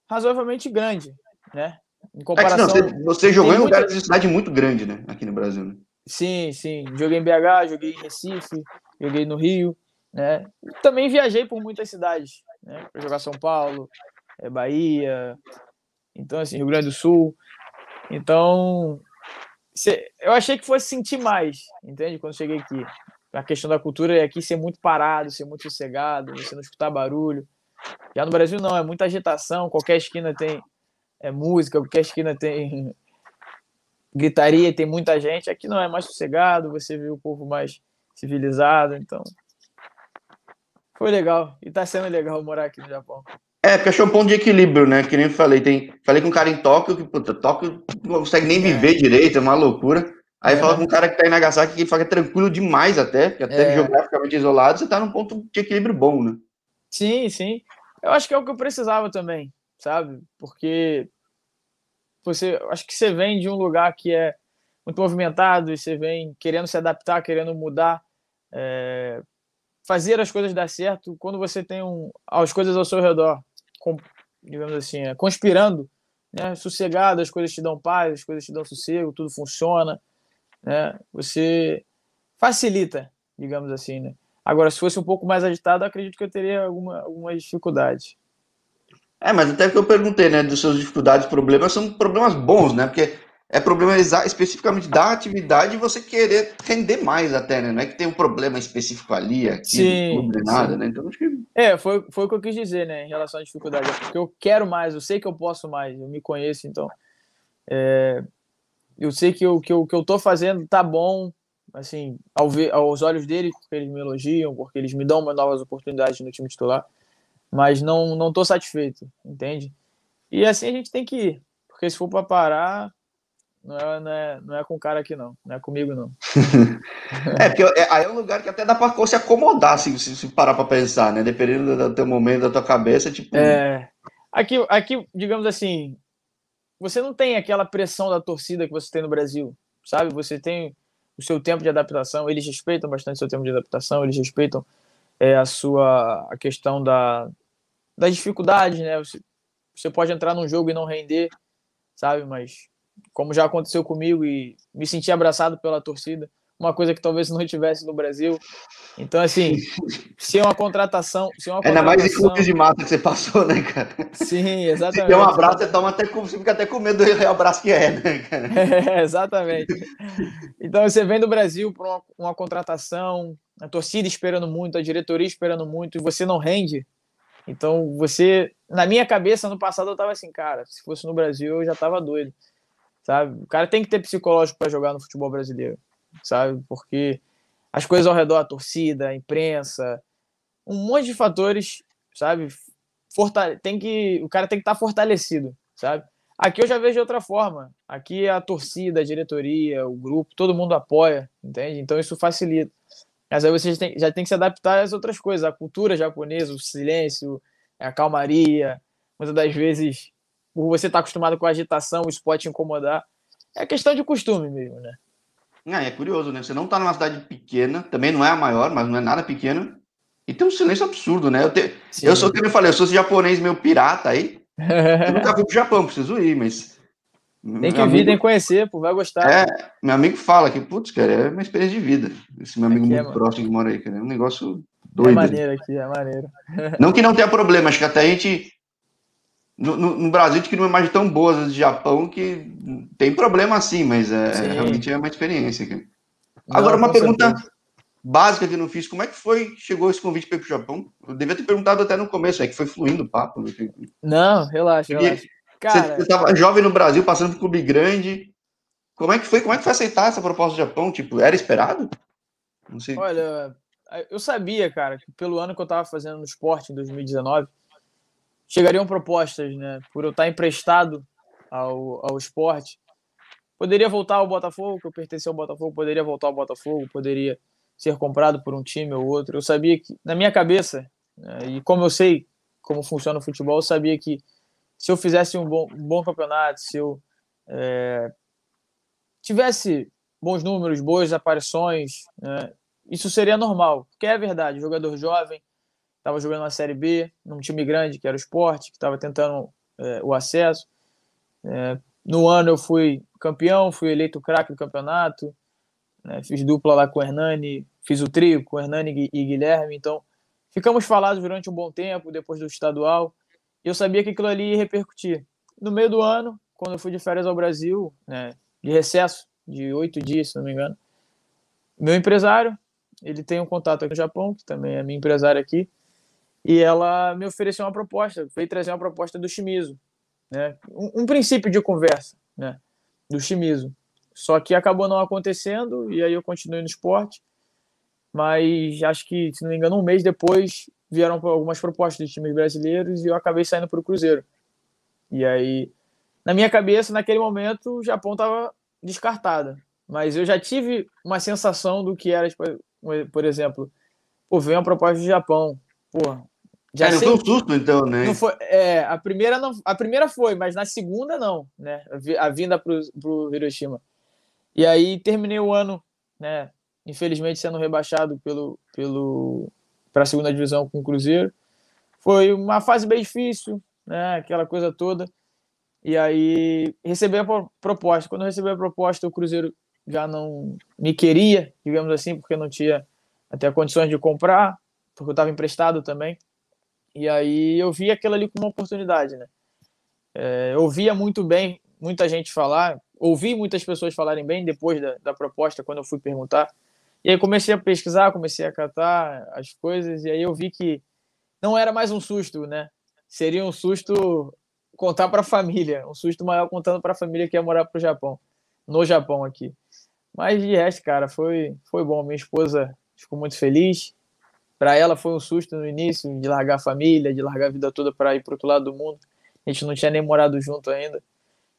razoavelmente grande, né? Em comparação. É que, não, você, você jogou em muita... lugares de cidade muito grande, né? Aqui no Brasil, né? Sim, sim. Joguei em BH, joguei em Recife, joguei no Rio, né? Também viajei por muitas cidades, né? Para jogar São Paulo, é Bahia, então assim, Rio Grande do Sul. Então, eu achei que fosse sentir mais, entende? Quando cheguei aqui. A questão da cultura é aqui ser muito parado, ser muito sossegado, você não escutar barulho. Já no Brasil não, é muita agitação, qualquer esquina tem é, música, qualquer esquina tem gritaria, tem muita gente. Aqui não, é mais sossegado, você vê o povo mais civilizado, então foi legal. E tá sendo legal morar aqui no Japão. É, porque achou um ponto de equilíbrio, né? Que nem falei. Tem, falei com um cara em Tóquio que, puta, Tóquio não consegue nem viver é. direito, é uma loucura. Aí é. fala com um cara que tá em Nagasaki que fala que é tranquilo demais até, porque até é. geograficamente isolado, você tá num ponto de equilíbrio bom, né? Sim, sim. Eu acho que é o que eu precisava também, sabe? Porque você, acho que você vem de um lugar que é muito movimentado e você vem querendo se adaptar, querendo mudar, é, fazer as coisas dar certo quando você tem um, as coisas ao seu redor com, digamos assim, é, conspirando, né? sossegado, as coisas te dão paz, as coisas te dão sossego, tudo funciona, né? Você facilita, digamos assim, né? Agora, se fosse um pouco mais agitado, acredito que eu teria alguma, algumas dificuldades. É, mas até que eu perguntei, né, dos seus dificuldades, problemas, são problemas bons, né? Porque é problematizar especificamente da atividade e você querer render mais até, né? Não é que tem um problema específico ali, aqui, sim, clube, nada, sim. né? Então acho que. É, foi, foi o que eu quis dizer, né, em relação à dificuldade. É porque eu quero mais, eu sei que eu posso mais, eu me conheço, então. É... eu sei que o que eu, que eu tô fazendo tá bom, assim, ao ver, aos olhos deles, porque eles me elogiam, porque eles me dão novas oportunidades no time titular, mas não não tô satisfeito, entende? E assim a gente tem que ir, porque se for para parar, não é, não, é, não é com o cara aqui, não. Não é comigo, não. é, porque é, aí é um lugar que até dá pra se acomodar, se, se parar pra pensar, né? Dependendo do teu momento, da tua cabeça, tipo. É. Aqui, aqui, digamos assim, você não tem aquela pressão da torcida que você tem no Brasil, sabe? Você tem o seu tempo de adaptação, eles respeitam bastante o seu tempo de adaptação, eles respeitam é, a sua a questão da, das dificuldades, né? Você, você pode entrar num jogo e não render, sabe? Mas como já aconteceu comigo e me senti abraçado pela torcida, uma coisa que talvez não tivesse no Brasil. Então, assim, se é uma contratação. Se é uma Ainda mais em clubes de mata que você passou, né, cara? Sim, exatamente. Se tem um abraço, você toma até você fica até com medo do abraço que é, né, cara? É, exatamente. Então, você vem do Brasil para uma, uma contratação, a torcida esperando muito, a diretoria esperando muito, e você não rende. Então, você. Na minha cabeça, no passado, eu tava assim, cara, se fosse no Brasil, eu já tava doido sabe? O cara tem que ter psicológico para jogar no futebol brasileiro, sabe? Porque as coisas ao redor, a torcida, a imprensa, um monte de fatores, sabe? Fortale tem que, o cara tem que estar tá fortalecido, sabe? Aqui eu já vejo de outra forma. Aqui a torcida, a diretoria, o grupo, todo mundo apoia, entende? Então isso facilita. Mas aí você já tem, já tem que se adaptar às outras coisas, a cultura japonesa, o silêncio, a calmaria. Muitas das vezes por você estar tá acostumado com a agitação, o spot incomodar. É questão de costume mesmo, né? Ah, é curioso, né? Você não tá numa cidade pequena, também não é a maior, mas não é nada pequena. E tem um silêncio absurdo, né? Eu, te... eu sou, como eu falei, eu sou japonês meio pirata aí. Eu nunca fui pro Japão, preciso ir, mas. Tem que vir, tem que conhecer, pô, vai gostar. É, meu amigo fala que, putz, cara, é uma experiência de vida. Esse meu amigo aqui muito é, próximo que mora aí, cara. É um negócio é doido. É maneiro aqui, é maneiro. Não que não tenha problema, acho que até a gente no, no, no, Brasil que não é mais tão boas de Japão que tem problema sim, mas é, realmente é uma experiência. Não, Agora, uma pergunta certeza. básica que eu não fiz: como é que foi chegou esse convite para ir para o Japão? Eu devia ter perguntado até no começo, é que foi fluindo o papo. Né? Não, relaxa, Porque relaxa. Cara... Você estava jovem no Brasil, passando por clube grande. Como é que foi? Como é que foi aceitar essa proposta do Japão? Tipo, era esperado? Não sei. Olha, eu sabia, cara, que pelo ano que eu estava fazendo no esporte em 2019 chegariam propostas, né? Por eu estar emprestado ao, ao esporte. Poderia voltar ao Botafogo, que eu pertencia ao Botafogo, poderia voltar ao Botafogo, poderia ser comprado por um time ou outro. Eu sabia que, na minha cabeça, né, e como eu sei como funciona o futebol, eu sabia que se eu fizesse um bom, um bom campeonato, se eu é, tivesse bons números, boas aparições, né, isso seria normal, porque é verdade, jogador jovem, estava jogando na Série B, num time grande, que era o Sport, que estava tentando é, o acesso. É, no ano eu fui campeão, fui eleito craque do campeonato, né, fiz dupla lá com o Hernani, fiz o trio com o Hernani e Guilherme, então ficamos falados durante um bom tempo, depois do estadual, eu sabia que aquilo ali ia repercutir. No meio do ano, quando eu fui de férias ao Brasil, né, de recesso, de oito dias, se não me engano, meu empresário, ele tem um contato aqui no Japão, que também é minha empresária aqui, e ela me ofereceu uma proposta, veio trazer uma proposta do Shimizu, né? Um, um, princípio de conversa, né? Do Shimizu. Só que acabou não acontecendo e aí eu continuei no esporte, mas acho que, se não me engano, um mês depois vieram algumas propostas de times brasileiros e eu acabei saindo para o Cruzeiro. E aí, na minha cabeça, naquele momento, o Japão estava descartado, mas eu já tive uma sensação do que era, tipo, por exemplo, pô, veio uma proposta do Japão, pô, já é, não foi um susto, então, né? Não foi, é, a, primeira não, a primeira foi, mas na segunda não, né? A vinda para o Hiroshima. E aí terminei o ano, né? Infelizmente sendo rebaixado pelo, pelo, para a segunda divisão com o Cruzeiro. Foi uma fase bem difícil, né? Aquela coisa toda. E aí recebi a proposta. Quando eu recebi a proposta, o Cruzeiro já não me queria, digamos assim, porque não tinha até condições de comprar, porque eu estava emprestado também. E aí eu vi aquilo ali como uma oportunidade, né? É, eu ouvia muito bem muita gente falar, ouvi muitas pessoas falarem bem depois da, da proposta, quando eu fui perguntar. E aí comecei a pesquisar, comecei a catar as coisas, e aí eu vi que não era mais um susto, né? Seria um susto contar para a família, um susto maior contando para a família que ia morar para o Japão. no Japão aqui. Mas de resto, cara, foi, foi bom. Minha esposa ficou muito feliz. Para ela foi um susto no início de largar a família, de largar a vida toda para ir para outro lado do mundo. A gente não tinha nem morado junto ainda.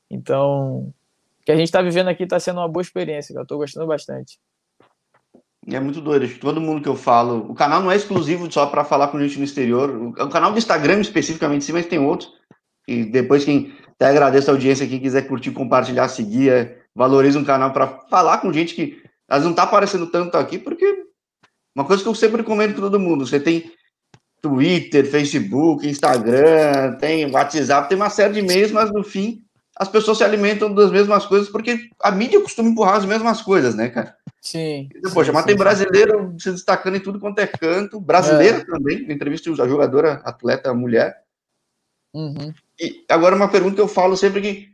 Então, o que a gente está vivendo aqui está sendo uma boa experiência. Eu estou gostando bastante. É muito doido. Todo mundo que eu falo. O canal não é exclusivo só para falar com gente no exterior. O canal do Instagram, especificamente, sim, mas tem outros. E depois, quem até agradeço a audiência, quem quiser curtir, compartilhar, seguir, é, valoriza um canal para falar com gente que às vezes não está aparecendo tanto aqui, porque uma coisa que eu sempre comento com todo mundo: você tem Twitter, Facebook, Instagram, tem WhatsApp, tem uma série de meios, mas no fim as pessoas se alimentam das mesmas coisas porque a mídia costuma empurrar as mesmas coisas, né, cara? Sim. Então, poxa, mas tem brasileiro se destacando em tudo quanto é canto, brasileiro é. também, entrevista a jogadora, atleta, mulher. Uhum. E agora uma pergunta que eu falo sempre que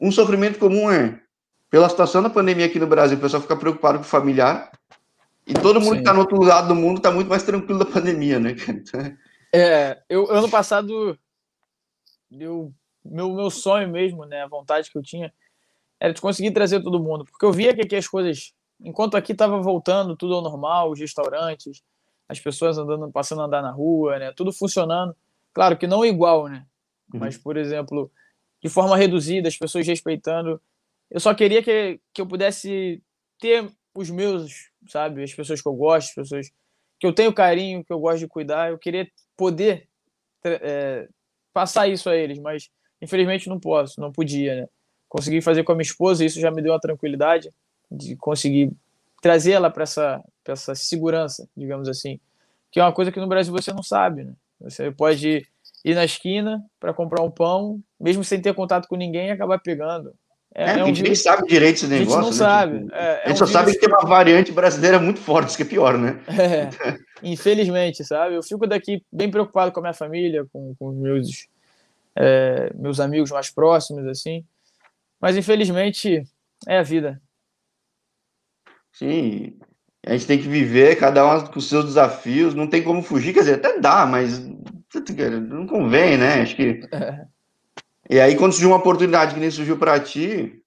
um sofrimento comum é, pela situação da pandemia aqui no Brasil, o pessoal fica preocupado com o familiar, e todo mundo Sim. que está no outro lado do mundo está muito mais tranquilo da pandemia, né? É, eu ano passado eu meu, meu sonho mesmo, né, a vontade que eu tinha, era de conseguir trazer todo mundo, porque eu via que aqui as coisas, enquanto aqui estava voltando tudo ao normal, os restaurantes, as pessoas andando, passando a andar na rua, né, tudo funcionando, claro que não igual, né, uhum. mas, por exemplo, de forma reduzida, as pessoas respeitando, eu só queria que, que eu pudesse ter os meus, sabe, as pessoas que eu gosto, as pessoas que eu tenho carinho, que eu gosto de cuidar, eu queria poder é, passar isso a eles, mas Infelizmente não posso, não podia, né? Consegui fazer com a minha esposa, e isso já me deu a tranquilidade de conseguir trazer ela para essa, essa segurança, digamos assim, que é uma coisa que no Brasil você não sabe, né? Você pode ir na esquina para comprar um pão, mesmo sem ter contato com ninguém, e acabar pegando. É, é, é um a gente nem sabe direito esse negócio. A gente não né? sabe. Tipo, é, a gente um só sabe que tem uma variante brasileira muito forte, isso que é pior, né? É, infelizmente, sabe? Eu fico daqui bem preocupado com a minha família, com, com os meus é, meus amigos mais próximos, assim. Mas infelizmente é a vida. Sim, a gente tem que viver, cada um com seus desafios, não tem como fugir, quer dizer, até dá, mas não convém, né? Acho que. E aí, quando surgiu uma oportunidade que nem surgiu para ti,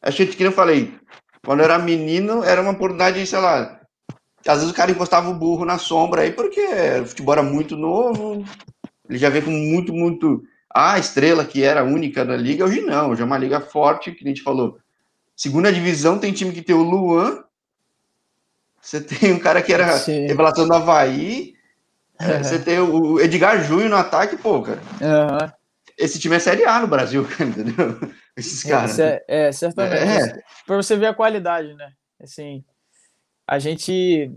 a gente, que eu falei, quando eu era menino, era uma oportunidade, sei lá, às vezes o cara encostava o burro na sombra aí, porque o futebol era muito novo, ele já veio com muito, muito. A estrela que era única da liga, hoje não. Hoje é uma liga forte, que a gente falou. Segunda divisão tem time que tem o Luan. Você tem um cara que era Sim. revelação do Havaí. Uhum. Você tem o Edgar Júnior no ataque, pô, cara. Uhum. Esse time é Série A no Brasil, entendeu? Esses caras. É, é, certamente. É. Para você ver a qualidade, né? Assim, a gente,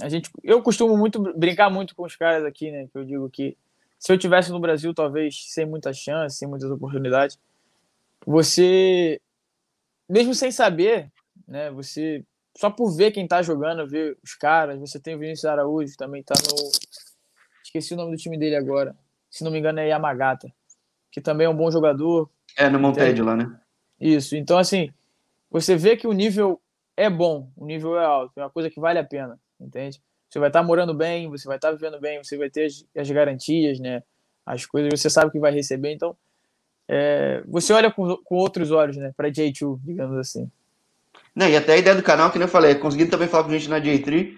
a gente. Eu costumo muito brincar muito com os caras aqui, né? Que eu digo que se eu tivesse no Brasil, talvez sem muita chance, sem muitas oportunidades, você, mesmo sem saber, né, você só por ver quem tá jogando, ver os caras, você tem o Vinícius Araújo, também tá no esqueci o nome do time dele agora. Se não me engano é Yamagata, que também é um bom jogador. É no Monted lá, né? Isso. Então assim, você vê que o nível é bom, o nível é alto, é uma coisa que vale a pena, entende? Você vai estar tá morando bem, você vai estar tá vivendo bem, você vai ter as, as, garantias, né? As coisas, você sabe que vai receber. Então, é, você olha com, com outros olhos, né? Para J2, digamos assim. Né, e até a ideia do canal, que nem eu falei, é conseguir também falar com gente na J3,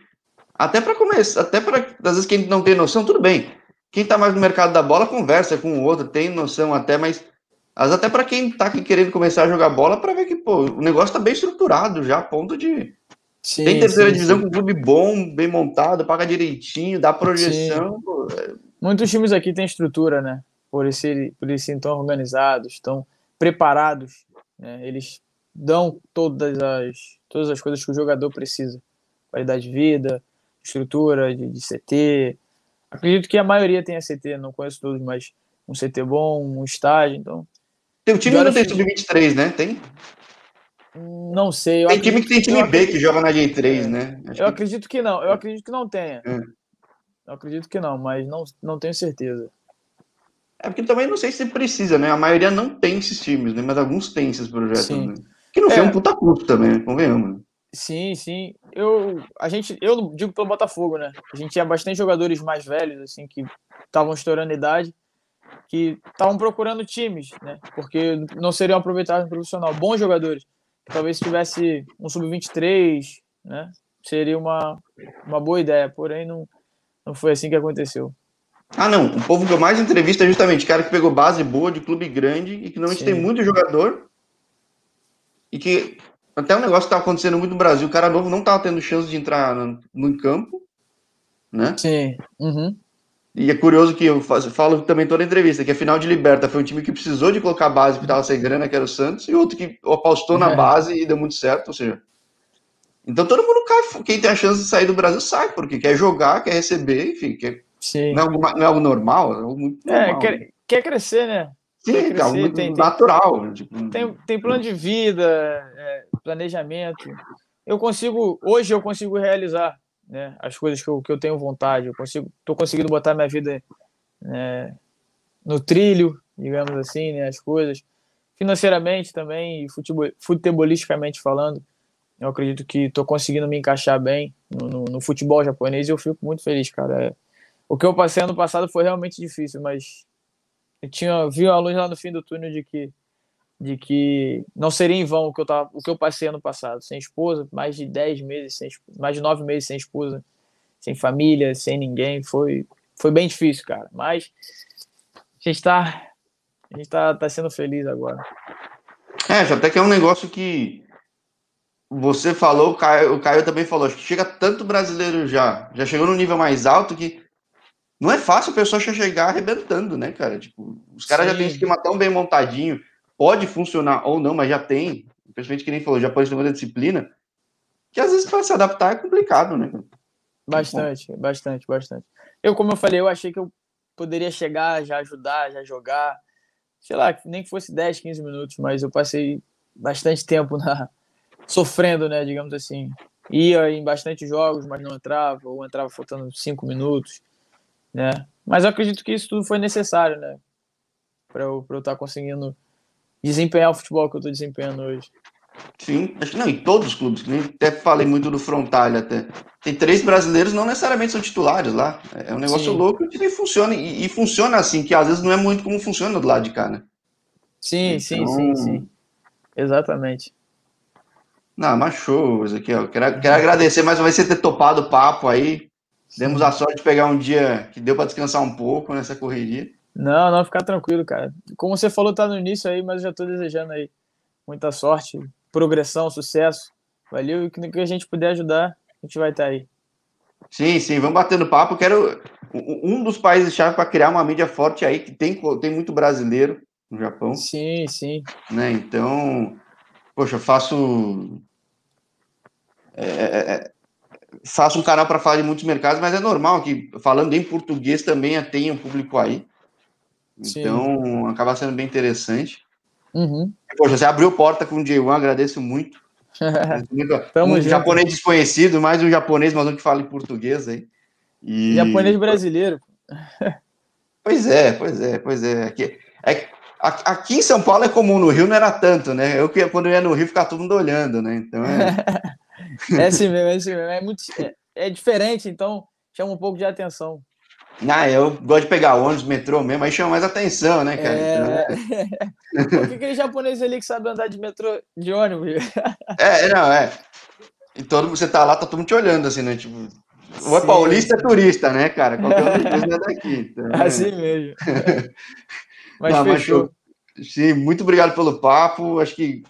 até para começar, até para, às vezes, quem não tem noção, tudo bem. Quem está mais no mercado da bola, conversa com o outro, tem noção até, mas mas até para quem está aqui querendo começar a jogar bola, para ver que pô, o negócio está bem estruturado já, a ponto de Sim, Tem terceira sim, divisão sim. com um clube bom, bem montado, paga direitinho, dá projeção. É... Muitos times aqui têm estrutura, né? Por eles, por eles serem tão organizados, tão preparados. Né? Eles dão todas as, todas as coisas que o jogador precisa. Qualidade de vida, estrutura de, de CT. Acredito que a maioria tenha CT, não conheço todos, mas um CT bom, um estágio, então... Teu time não tem sub-23, né? Tem? Não sei. Tem time que tem time B que joga na J3, né? Acho eu que... acredito que não. Eu acredito que não tenha. É. Eu acredito que não, mas não, não tenho certeza. É porque também não sei se precisa, né? A maioria não tem esses times, né? Mas alguns têm esses projetos. Sim. Né? Que não é. um puta custo também, né? convenhamos. Né? Sim, sim. Eu, a gente, eu digo pelo Botafogo, né? A gente tinha bastante jogadores mais velhos, assim, que estavam estourando idade, que estavam procurando times, né? Porque não seriam aproveitados no profissional. Bons jogadores talvez se tivesse um sub-23, né? Seria uma, uma boa ideia, porém não, não foi assim que aconteceu. Ah, não. O povo que eu mais entrevista é justamente cara que pegou base boa de clube grande e que normalmente Sim. tem muito jogador e que até um negócio que tá acontecendo muito no Brasil, o cara novo não tava tendo chance de entrar no, no campo, né? Sim. Uhum. E é curioso que eu falo também toda entrevista, que a final de Liberta foi um time que precisou de colocar base porque tava sem grana, que era o Santos, e outro que apostou na é. base e deu muito certo, ou seja. Então todo mundo cai, quem tem a chance de sair do Brasil sai, porque quer jogar, quer receber, enfim, quer, Sim. Não, é não é algo normal, é é, normal. Quer, quer crescer, né? Sim, quer crescer, é algo tem, natural. Tem, tipo... tem, tem plano de vida, é, planejamento. Eu consigo, hoje eu consigo realizar né, as coisas que eu, que eu tenho vontade. Eu consigo, tô conseguindo botar minha vida né, no trilho, digamos assim, né, as coisas. Financeiramente também, futebol, futebolisticamente falando, eu acredito que estou conseguindo me encaixar bem no, no, no, futebol japonês e eu fico muito feliz, cara. É, o que eu passei ano passado foi realmente difícil, mas eu tinha vi a luz lá no fim do túnel de que de que não seria em vão o que eu tava, o que eu passei ano passado, sem esposa, mais de 10 meses sem mais de 9 meses sem esposa, sem família, sem ninguém, foi foi bem difícil, cara, mas a gente está a gente tá, tá sendo feliz agora. É, até que é um negócio que você falou, o Caio, o Caio também falou, acho que chega tanto brasileiro já, já chegou no nível mais alto que não é fácil a pessoa chegar arrebentando, né, cara? Tipo, os caras já têm um esquema tão bem montadinho, pode funcionar ou não, mas já tem, principalmente que nem falou, já pode ter muita disciplina, que às vezes para se adaptar é complicado, né? Bastante, bastante, bastante. Eu, como eu falei, eu achei que eu poderia chegar, já ajudar, já jogar, sei lá, nem que fosse 10, 15 minutos, mas eu passei bastante tempo na sofrendo, né, digamos assim. Ia em bastante jogos, mas não entrava, ou entrava faltando 5 minutos né? Mas eu acredito que isso tudo foi necessário, né? Para eu estar tá conseguindo desempenhar o futebol que eu estou desempenhando hoje. Sim, acho que não, em todos os clubes, nem até falei muito do Frontal até. Tem três brasileiros, não necessariamente são titulares lá. É um negócio Sim. louco que funciona, e, e, funciona assim, que às vezes não é muito como funciona do lado de cá, né? Sim, então... sim, sim, sim. Exatamente. Não, mas show, Ezequiel. Quero, quero agradecer mais uma vez você ter topado o papo aí. Demos a sorte de pegar um dia que deu para descansar um pouco nessa correria. Não, não, ficar tranquilo, cara. Como você falou, tá no início aí, mas eu já tô desejando aí muita sorte, progressão, sucesso. Valeu, e que a gente puder ajudar, a gente vai estar tá aí. Sim, sim, vamos batendo papo. Quero um dos países-chave para criar uma mídia forte aí, que tem, tem muito brasileiro no Japão. Sim, sim. Né? Então, poxa, eu faço. É, é, é faço um canal para falar de muitos mercados, mas é normal que, falando em português, também tenha um público aí. Então, Sim. acaba sendo bem interessante. Uhum. Poxa, você abriu porta com o J1, agradeço muito. Tamo um junto. japonês desconhecido, mais um japonês, mas um que fala em português aí. E... Japonês brasileiro. pois é, pois é, pois é. Aqui, é. Aqui em São Paulo é comum, no Rio não era tanto, né? Eu quando eu ia no Rio ficava todo mundo olhando, né? Então é... É assim mesmo, é assim mesmo. É, muito, é, é, diferente, então chama um pouco de atenção. Ah, eu gosto de pegar ônibus, metrô mesmo, aí chama mais atenção, né, cara? É... Então... Por que aquele japonês ali que sabe andar de metrô, de ônibus? É, não, é. E todo você tá lá, tá todo mundo te olhando, assim, né? Tipo, ou é paulista, é turista, né, cara? Qualquer um é daqui. Então, é. assim mesmo. Mas não, fechou. Mas, sim, muito obrigado pelo papo. Acho que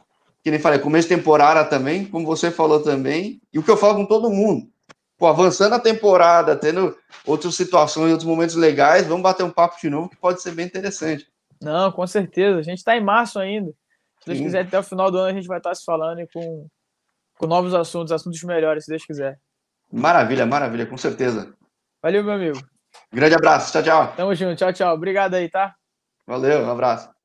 que nem falei, começo de temporada também, como você falou também, e o que eu falo com todo mundo. Pô, avançando a temporada, tendo outras situações, outros momentos legais, vamos bater um papo de novo que pode ser bem interessante. Não, com certeza. A gente está em março ainda. Se Deus Sim. quiser, até o final do ano a gente vai estar se falando com, com novos assuntos, assuntos melhores, se Deus quiser. Maravilha, maravilha, com certeza. Valeu, meu amigo. Grande abraço, tchau, tchau. Tamo junto, tchau, tchau. Obrigado aí, tá? Valeu, um abraço.